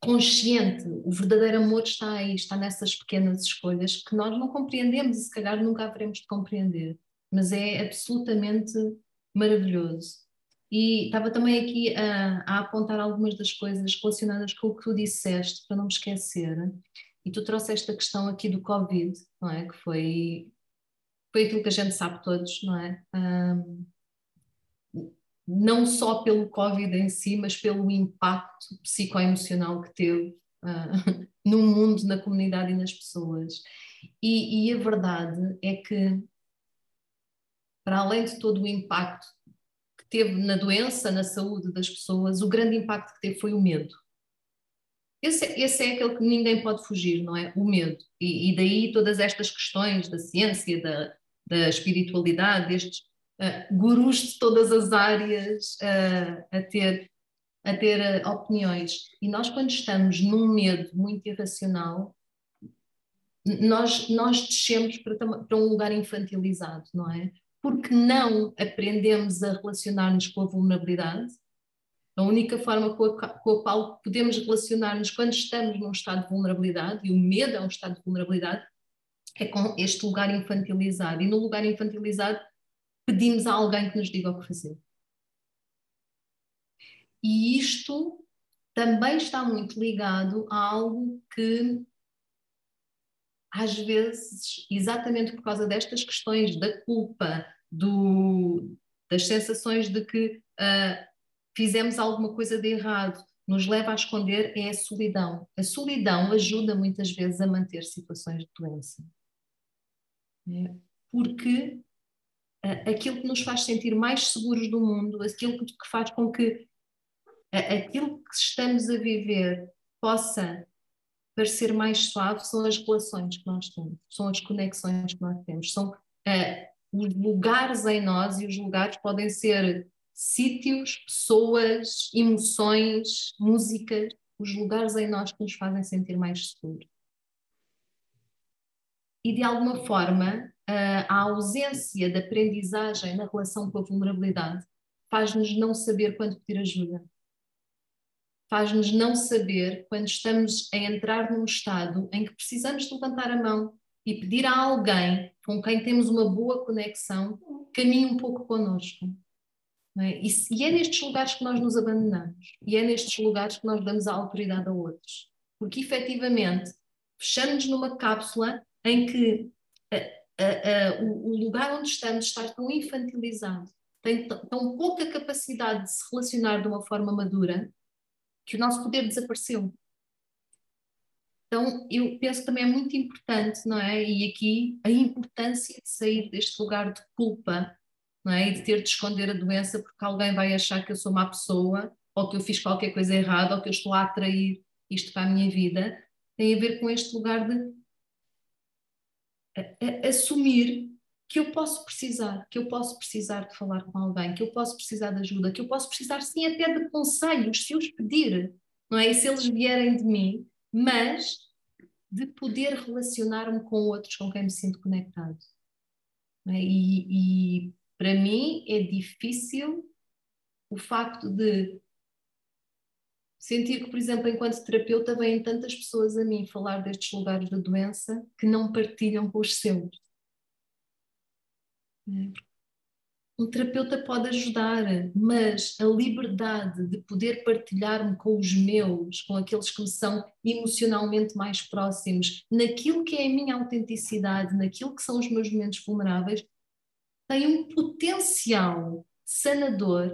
consciente. O verdadeiro amor está aí, está nessas pequenas escolhas que nós não compreendemos e se calhar nunca haveremos de compreender. Mas é absolutamente maravilhoso. E estava também aqui a, a, apontar algumas das coisas relacionadas com o que tu disseste, para não me esquecer. E tu trouxeste a questão aqui do Covid, não é? Que foi, foi aquilo que a gente sabe todos, não é? Um, não só pelo Covid em si, mas pelo impacto psicoemocional que teve uh, no mundo, na comunidade e nas pessoas. E, e, a verdade é que, para além de todo o impacto teve na doença, na saúde das pessoas, o grande impacto que teve foi o medo. Esse, esse é aquele que ninguém pode fugir, não é? O medo. E, e daí todas estas questões da ciência, da, da espiritualidade, destes uh, gurus de todas as áreas uh, a ter, a ter uh, opiniões. E nós, quando estamos num medo muito irracional, nós, nós descemos para, para um lugar infantilizado, não é? Porque não aprendemos a relacionar-nos com a vulnerabilidade. A única forma com a, com a qual podemos relacionar-nos quando estamos num estado de vulnerabilidade, e o medo é um estado de vulnerabilidade, é com este lugar infantilizado. E no lugar infantilizado pedimos a alguém que nos diga o que fazer. E isto também está muito ligado a algo que, às vezes, exatamente por causa destas questões da culpa, do, das sensações de que uh, fizemos alguma coisa de errado, nos leva a esconder, é a solidão. A solidão ajuda muitas vezes a manter situações de doença. É? Porque aquilo que nos faz sentir mais seguros do mundo, aquilo que faz com que aquilo que estamos a viver possa parecer mais suave são as relações que nós temos, são as conexões que nós temos, são uh, os lugares em nós e os lugares podem ser sítios, pessoas, emoções, músicas, os lugares em nós que nos fazem sentir mais seguros. E de alguma forma, a ausência de aprendizagem na relação com a vulnerabilidade faz-nos não saber quando pedir ajuda. Faz-nos não saber quando estamos a entrar num estado em que precisamos de levantar a mão e pedir a alguém com quem temos uma boa conexão caminhe um pouco connosco. É? E, é nestes lugares que nós nos abandonamos. E é nestes lugares que nós damos a autoridade a outros. Porque efetivamente fechamos numa cápsula em que uh, uh, o, o, lugar onde estamos está tão infantilizado, tem tão pouca capacidade de se relacionar de uma forma madura, que o nosso poder desapareceu. Então, eu penso que também é muito importante, não é? E aqui a importância de sair deste lugar de culpa, não é? E de ter de esconder a doença porque alguém vai achar que eu sou má pessoa, ou que eu fiz qualquer coisa errada, ou que eu estou a atrair isto para a minha vida. Tem a ver com este lugar de assumir que eu posso precisar, que eu posso precisar de falar com alguém, que eu posso precisar de ajuda, que eu posso precisar sim até de conselhos, se os pedir, não é? E se eles vierem de mim, mas de poder relacionar-me com outros com quem me sinto conectado. É? E, e para mim é difícil o facto de sentir que, por exemplo, enquanto terapeuta, vêm tantas pessoas a mim falar destes lugares da doença que não partilham com os seus. Um terapeuta pode ajudar, mas a liberdade de poder partilhar-me com os meus, com aqueles que me são emocionalmente mais próximos, naquilo que é a minha autenticidade, naquilo que são os meus momentos vulneráveis, tem um potencial sanador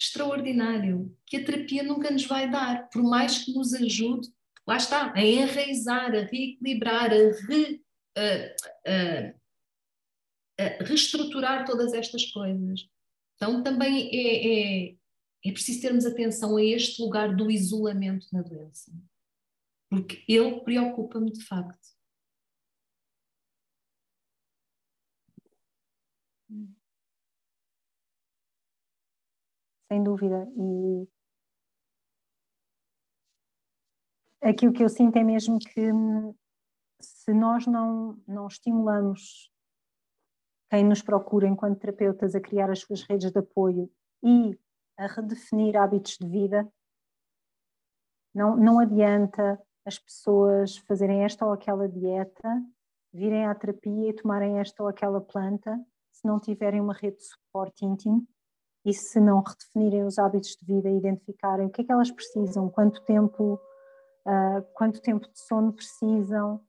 extraordinário que a terapia nunca nos vai dar, por mais que nos ajude, lá está, a enraizar, a reequilibrar, a, re, a, a, a reestruturar todas estas coisas. Então também é, é, é preciso termos atenção a este lugar do isolamento na doença, porque ele preocupa-me de facto. Sem dúvida. E aqui o que eu sinto é mesmo que se nós não, não estimulamos quem nos procura enquanto terapeutas a criar as suas redes de apoio e a redefinir hábitos de vida, não, não adianta as pessoas fazerem esta ou aquela dieta, virem à terapia e tomarem esta ou aquela planta se não tiverem uma rede de suporte íntimo e se não redefinirem os hábitos de vida e identificarem o que é que elas precisam, quanto tempo, uh, quanto tempo de sono precisam,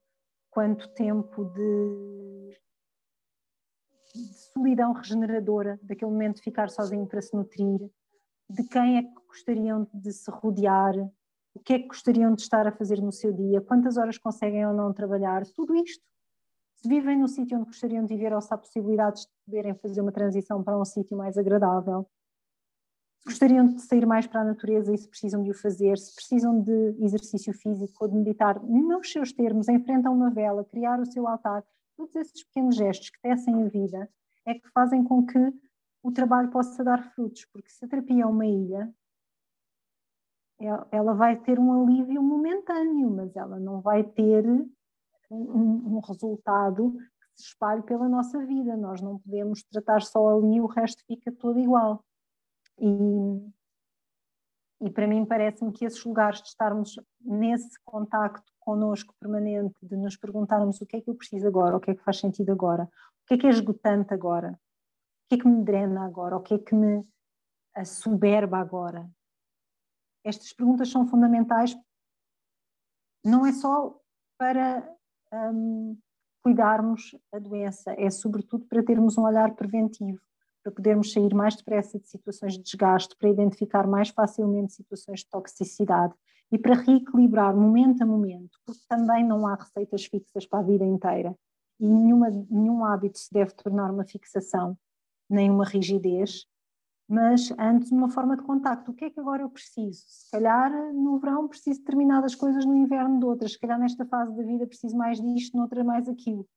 quanto tempo de, de solidão regeneradora, daquele momento de ficar sozinho para se nutrir, de quem é que gostariam de se rodear, o que é que gostariam de estar a fazer no seu dia, quantas horas conseguem ou não trabalhar, tudo isto. Se vivem no sítio onde gostariam de viver ou se há possibilidades de poderem fazer uma transição para um sítio mais agradável, se gostariam de sair mais para a natureza e se precisam de o fazer, se precisam de exercício físico ou de meditar nos seus termos, a uma vela, criar o seu altar, todos esses pequenos gestos que tecem a vida é que fazem com que o trabalho possa dar frutos, porque se a terapia é uma ilha, é, ela vai ter um alívio momentâneo, mas ela não vai ter um, um resultado que se espalhe pela nossa vida. Nós não podemos tratar só ali e o resto fica todo igual. E, e para mim parece-me que esses lugares de estarmos nesse contacto connosco permanente, de nos perguntarmos o que é que eu preciso agora, o que é que faz sentido agora, o que é que é esgotante agora, o que é que me drena agora, o que é que me assoberba agora. Estas perguntas são fundamentais, não é só para um, cuidarmos a doença, é sobretudo para termos um olhar preventivo, para podermos sair mais depressa de situações de desgaste, para identificar mais facilmente situações de toxicidade e para reequilibrar momento a momento, porque também não há receitas fixas para a vida inteira e nenhuma, nenhum hábito se deve tornar uma fixação, nem uma rigidez, mas antes uma forma de contacto. O que é que agora eu preciso? Se calhar no verão preciso de determinadas coisas, no inverno de outras. Se calhar nesta fase da vida preciso mais disto, noutra mais aquilo.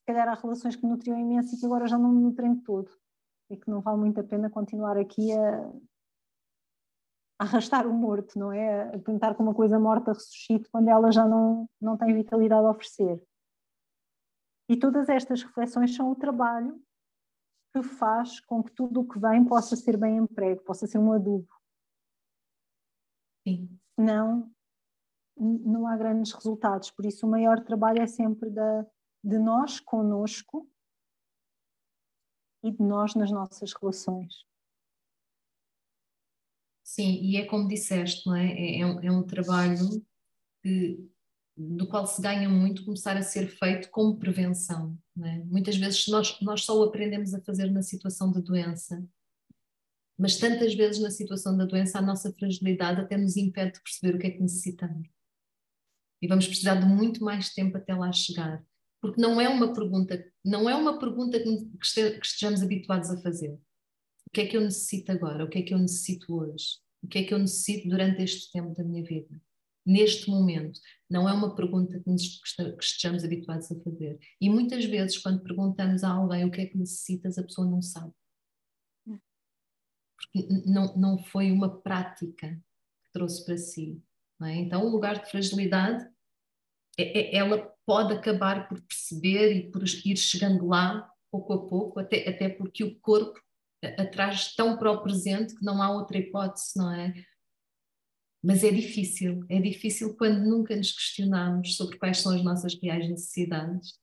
Se calhar há relações que me nutriam imenso e que agora já não me nutrem todo. E que não vale muito a pena continuar aqui a, a arrastar o morto, não é? A tentar que uma coisa morta ressuscite quando ela já não, não tem vitalidade a oferecer. E todas estas reflexões são o trabalho que faz com que tudo o que vem possa ser bem emprego, possa ser um adubo. Sim. Não, não há grandes resultados. Por isso, o maior trabalho é sempre da, de nós conosco e de nós nas nossas relações. Sim, e é como disseste, não é? É, é um, é um trabalho que do qual se ganha muito começar a ser feito como prevenção. É? Muitas vezes nós, nós só o aprendemos a fazer na situação de doença, mas tantas vezes na situação da doença a nossa fragilidade até nos impede de perceber o que é que necessitamos. E vamos precisar de muito mais tempo até lá chegar, porque não é uma pergunta, não é uma pergunta que, que estejamos habituados a fazer. O que é que eu necessito agora? O que é que eu necessito hoje? O que é que eu necessito durante este tempo da minha vida? neste momento. Não é uma pergunta que, nos, que estejamos habituados a fazer. E muitas vezes, quando perguntamos a alguém o que é que necessitas, a pessoa não sabe. Porque não, não foi uma prática que trouxe para si. É? Então, o lugar de fragilidade, é, é, ela pode acabar por perceber e por ir chegando lá, pouco a pouco, até, até porque o corpo atrás tão para o presente que não há outra hipótese, não é? Mas é difícil, é difícil quando nunca nos questionamos sobre quais são as nossas reais necessidades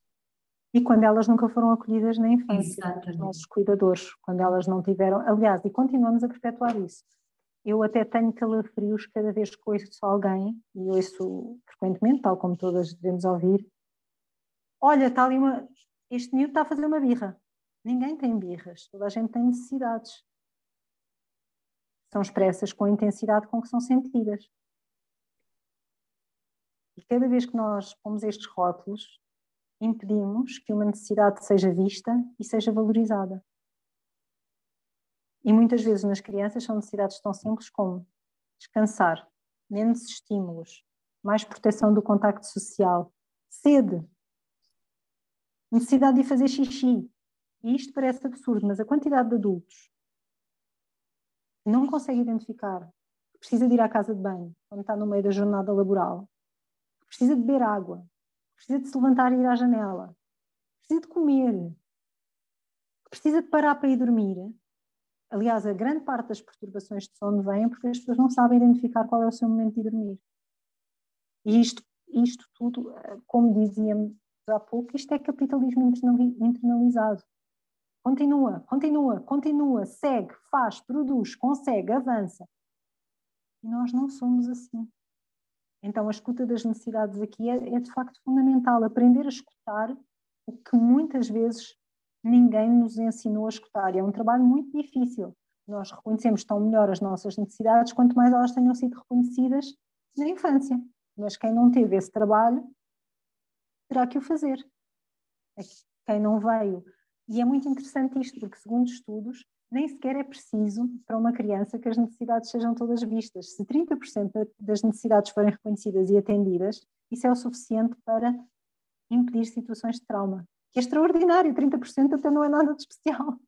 e quando elas nunca foram acolhidas na infância, os nossos cuidadores, quando elas não tiveram, aliás, e continuamos a perpetuar isso. Eu até tenho calafrios cada vez que ouço alguém, e ouço frequentemente, tal como todas devemos ouvir, olha, está ali uma, este miúdo está a fazer uma birra. Ninguém tem birras, toda a gente tem necessidades. São expressas com a intensidade com que são sentidas. E cada vez que nós pomos estes rótulos, impedimos que uma necessidade seja vista e seja valorizada. E muitas vezes nas crianças são necessidades tão simples como descansar, menos estímulos, mais proteção do contacto social, sede, necessidade de fazer xixi. E isto parece absurdo, mas a quantidade de adultos não consegue identificar, que precisa de ir à casa de banho quando está no meio da jornada laboral, precisa de beber água, precisa de se levantar e ir à janela, precisa de comer, precisa de parar para ir dormir. Aliás, a grande parte das perturbações de sono vêm porque as pessoas não sabem identificar qual é o seu momento de dormir. E isto, isto tudo, como dizia há pouco, isto é capitalismo internalizado. Continua, continua, continua, segue, faz, produz, consegue, avança. E nós não somos assim. Então, a escuta das necessidades aqui é, é de facto fundamental. Aprender a escutar o que muitas vezes ninguém nos ensinou a escutar. E é um trabalho muito difícil. Nós reconhecemos tão melhor as nossas necessidades quanto mais elas tenham sido reconhecidas na infância. Mas quem não teve esse trabalho terá que o fazer. É quem não veio. E é muito interessante isto, porque, segundo estudos, nem sequer é preciso para uma criança que as necessidades sejam todas vistas. Se 30% das necessidades forem reconhecidas e atendidas, isso é o suficiente para impedir situações de trauma. Que é extraordinário, 30% até não é nada de especial.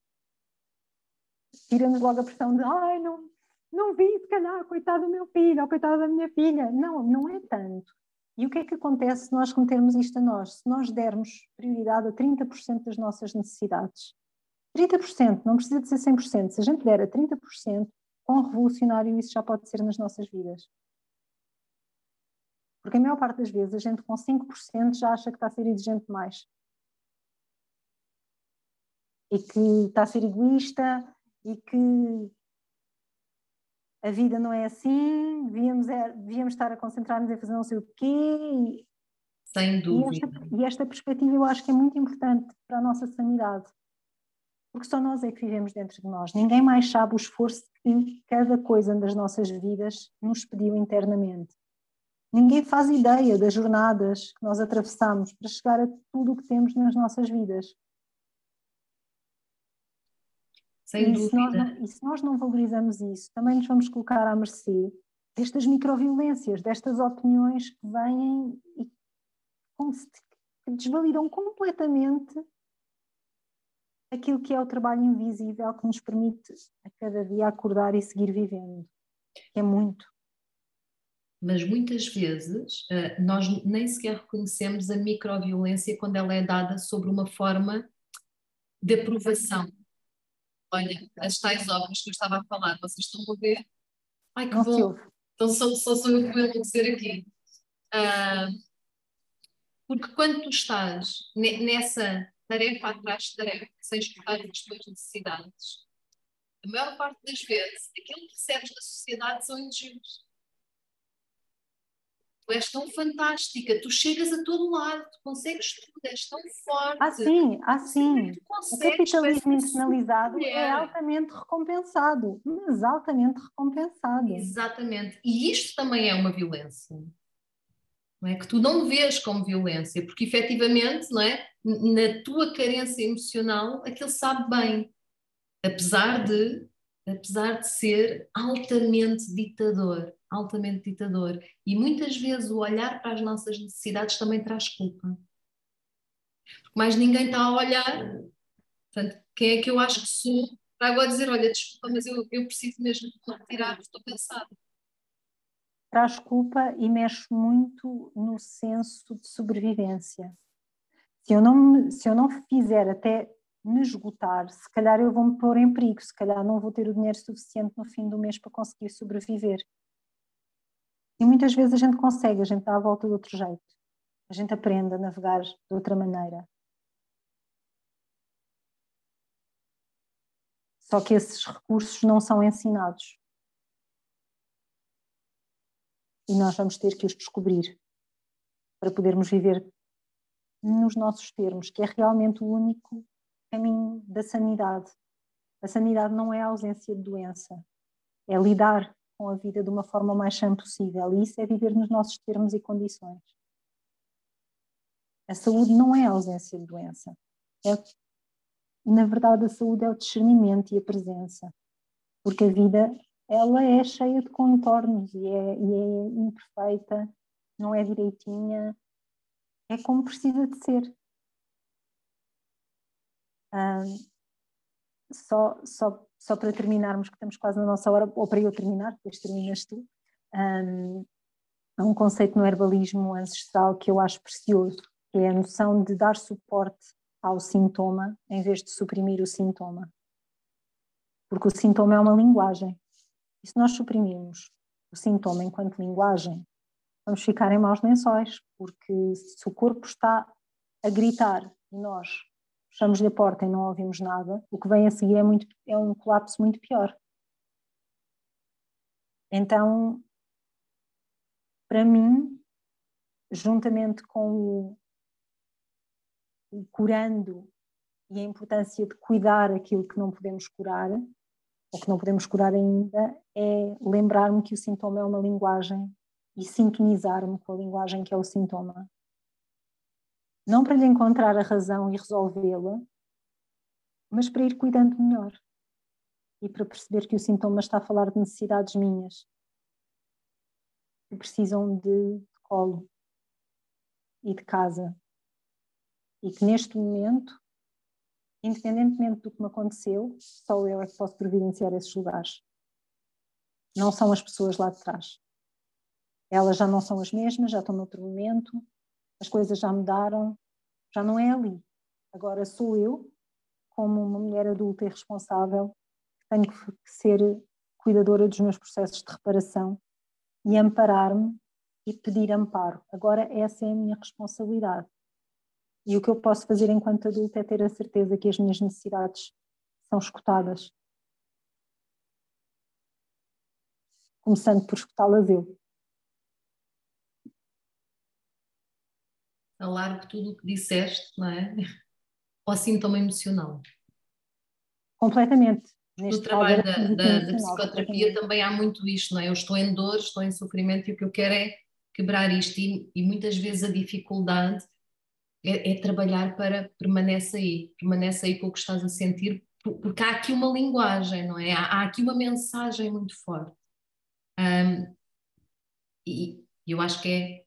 Tira-nos logo a pressão de, ai, não, não vi, se calhar, coitado do meu filho, ou coitado da minha filha. Não, não é tanto. E o que é que acontece se nós cometermos isto a nós? Se nós dermos prioridade a 30% das nossas necessidades, 30%, não precisa de ser 100%. Se a gente der a 30%, quão revolucionário isso já pode ser nas nossas vidas. Porque a maior parte das vezes a gente com 5% já acha que está a ser exigente demais. E que está a ser egoísta e que a vida não é assim, devíamos, é, devíamos estar a concentrar-nos em fazer não sei o quê. Sem dúvida. E esta, e esta perspectiva eu acho que é muito importante para a nossa sanidade porque só nós é que vivemos dentro de nós. Ninguém mais sabe o esforço que cada coisa das nossas vidas nos pediu internamente. Ninguém faz ideia das jornadas que nós atravessamos para chegar a tudo o que temos nas nossas vidas. Sem e dúvida. Se nós, e se nós não valorizamos isso, também nos vamos colocar à mercê destas microviolências, destas opiniões que vêm e que desvalidam completamente aquilo que é o trabalho invisível que nos permite a cada dia acordar e seguir vivendo. É muito. Mas muitas vezes eh, nós nem sequer reconhecemos a microviolência quando ela é dada sobre uma forma de aprovação. Olha, as tais obras que eu estava a falar, vocês estão a ver? Ai, que Não bom! Então só, só sou eu que vou dizer aqui. Uh, porque quando tu estás nessa tarefa atrás de tarefa, sem escutar as tuas necessidades. A maior parte das vezes, aquilo que recebes da sociedade são elogios. Tu és tão fantástica, tu chegas a todo lado, tu consegues tudo, és tão forte. Ah, sim, ah, sim. O capitalismo internalizado é altamente recompensado, mas altamente recompensado. Exatamente. E isto também é uma violência. Não é? Que tu não vês como violência, porque efetivamente, não é? na tua carência emocional, aquele sabe bem, apesar de, apesar de ser altamente ditador, altamente ditador. E muitas vezes o olhar para as nossas necessidades também traz culpa. Porque mais ninguém está a olhar. Portanto, quem é que eu acho que sou para agora dizer, olha, desculpa, mas eu, eu preciso mesmo retirar, estou cansada. Traz culpa e mexe muito no senso de sobrevivência se eu não, se eu não fizer até me esgotar, se calhar eu vou me pôr em perigo, se calhar não vou ter o dinheiro suficiente no fim do mês para conseguir sobreviver. E muitas vezes a gente consegue, a gente dá a volta de outro jeito. A gente aprende a navegar de outra maneira. Só que esses recursos não são ensinados. E nós vamos ter que os descobrir para podermos viver nos nossos termos, que é realmente o único caminho da sanidade. A sanidade não é a ausência de doença, é lidar com a vida de uma forma mais sã possível. E isso é viver nos nossos termos e condições. A saúde não é a ausência de doença. É, na verdade, a saúde é o discernimento e a presença. Porque a vida, ela é cheia de contornos e é, e é imperfeita, não é direitinha, é como precisa de ser. só, só, só para terminarmos, que estamos quase na nossa hora, ou para eu terminar, depois terminas tu, um, há um conceito no herbalismo ancestral que eu acho precioso, que é a noção de dar suporte ao sintoma em vez de suprimir o sintoma. Porque o sintoma é uma linguagem. E se nós suprimirmos o sintoma enquanto linguagem, vamos ficar em maus lençóis, porque se o corpo está a gritar e nós fechamos-lhe a porta e não ouvimos nada, o que vem a seguir é, muito, é um colapso muito pior. Então, para mim, juntamente com o, o curando e a importância de cuidar aquilo que não podemos curar, ou que não podemos curar ainda, é lembrar-me que o sintoma é uma linguagem e sintonizar-me com a linguagem que é o sintoma. Não para lhe encontrar a razão e resolvê-la, mas para ir cuidando melhor e para perceber que o sintoma está a falar de necessidades minhas que precisam de, colo e de casa e que neste momento, independentemente do que me aconteceu, só eu é que posso providenciar esses lugares. Não são as pessoas lá de trás. Elas já não são as mesmas, já estão noutro momento, as coisas já mudaram, já não é ali. Agora sou eu, como uma mulher adulta e responsável, que tenho que ser cuidadora dos meus processos de reparação e amparar-me e pedir amparo. Agora essa é a minha responsabilidade. E o que eu posso fazer enquanto adulta é ter a certeza que as minhas necessidades são escutadas. Começando por escutá-las eu. Alargo tudo o que disseste, não é? Ao sintoma emocional. Completamente. no trabalho da, da, da psicoterapia também há muito isto, não é? Eu estou em dor, estou em sofrimento e o que eu quero é quebrar isto e, e muitas vezes a dificuldade é, é, trabalhar para permanece aí, permanece aí com o que estás a sentir, porque há aqui uma linguagem, não é? Há, há aqui uma mensagem muito forte. Um, e eu acho que é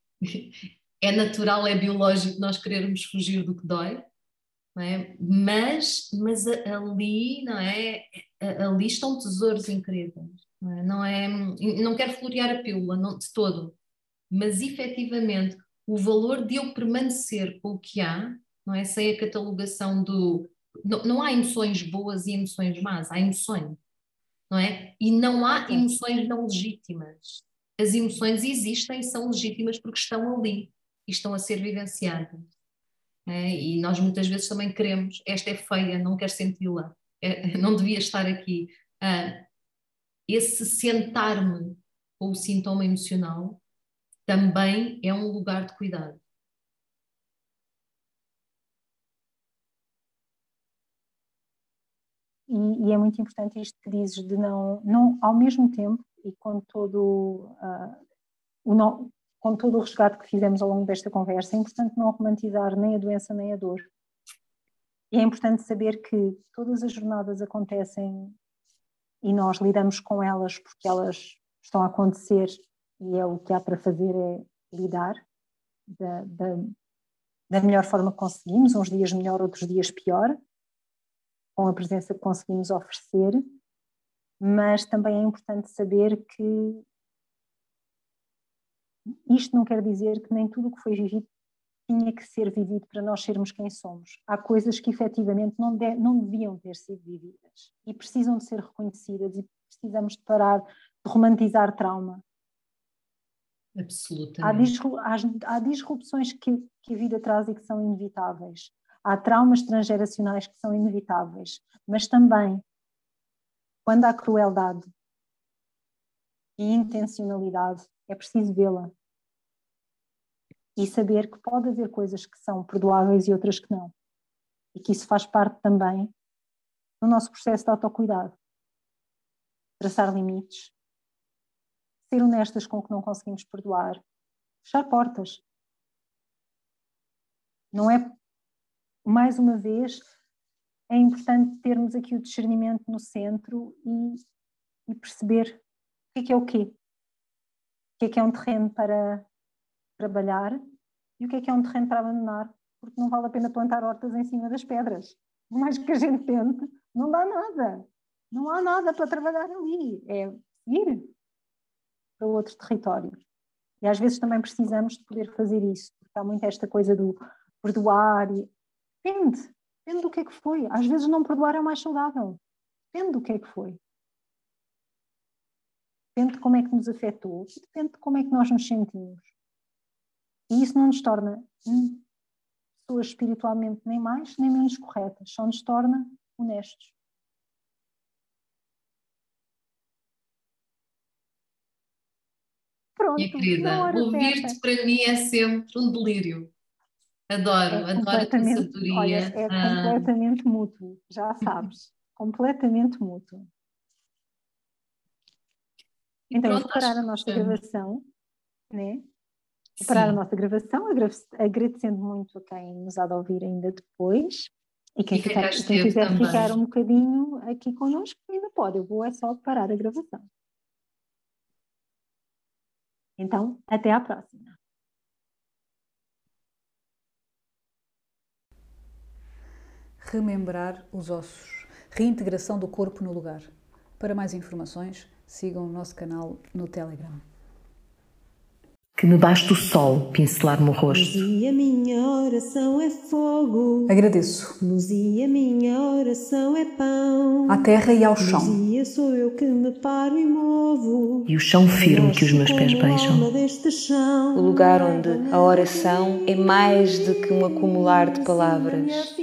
é natural, é biológico nós querermos fugir do que dói, é? mas, mas ali, não é? ali estão tesouros incríveis. Não, é? não, é, não quero florear a pílula não, de todo, mas efetivamente o valor de eu permanecer com o que há, não é? sem a catalogação do. Não, não há emoções boas e emoções más, há emoções. Não é? E não há emoções não legítimas. As emoções existem e são legítimas porque estão ali e estão a ser vivenciadas. É, e nós muitas vezes também queremos, esta é feia, não quero senti-la, é, não devia estar aqui. Ah, esse sentar-me com o sintoma emocional também é um lugar de cuidado. E, e, é muito importante isto que dizes de não, não ao mesmo tempo e com todo uh, o, não, com todo o resgate que fizemos ao longo desta conversa, é importante não romantizar nem a doença nem a dor. E é importante saber que todas as jornadas acontecem e nós lidamos com elas porque elas estão a acontecer e é o que há para fazer é lidar da, da, da melhor forma que conseguimos, uns dias melhor, outros dias pior, com a presença que conseguimos oferecer, mas também é importante saber que isto não quer dizer que nem tudo o que foi vivido tinha que ser vivido para nós sermos quem somos. Há coisas que efetivamente não, de, não deviam ter sido vividas e precisam de ser reconhecidas e precisamos de parar de romantizar trauma. Absolutamente. Há, há, há disrupções que, que a vida traz e que são inevitáveis. Há traumas transgeracionais que são inevitáveis, mas também Quando há crueldade e intencionalidade, é preciso vê-la. E saber que pode haver coisas que são perdoáveis e outras que não. E que isso faz parte também do nosso processo de autocuidado. Traçar limites, ser honestas com o que não conseguimos perdoar, fechar portas. Não é, mais uma vez, é importante termos aqui o discernimento no centro e, e perceber que é, que é o quê. O que é que é um terreno para trabalhar e o que é que é um terreno para abandonar, porque não vale a pena plantar hortas em cima das pedras. Por mais que a gente tente, não dá nada. Não há nada para trabalhar ali. É ir para outro território. E às vezes também precisamos de poder fazer isso, porque há muito esta coisa do perdoar. E... Depende, depende do que é que foi. Às vezes não perdoar é o mais saudável. Depende do que é que foi. Depende de como é que nos afetou, depende de como é que nós nos sentimos. E isso não nos torna pessoas espiritualmente nem mais nem menos corretas, só nos torna honestos. Pronto, Minha querida, ouvir-te para mim é sempre um delírio. Adoro, é adoro a tua sabedoria. Olha, é ah. completamente mútuo, já sabes. completamente mútuo. Então, pronto, vou parar a nossa gravação, né? Vou parar a nossa gravação, agradecendo muito a quem nos há de ouvir ainda depois. E quem, e ficar, quem quiser também. ficar um bocadinho aqui connosco, ainda pode. Eu vou é só parar a gravação. Então, até à próxima. Remembrar os ossos. Reintegração do corpo no lugar. Para mais informações, sigam o nosso canal no Telegram que me basta o sol pincelar-me o rosto. E a minha oração é fogo. Agradeço. Luz e a minha oração é pão. À terra e ao chão. Luzia sou eu que me paro e movo. E o chão firme que os meus pés beijam. O lugar onde a oração é mais do que um acumular de palavras.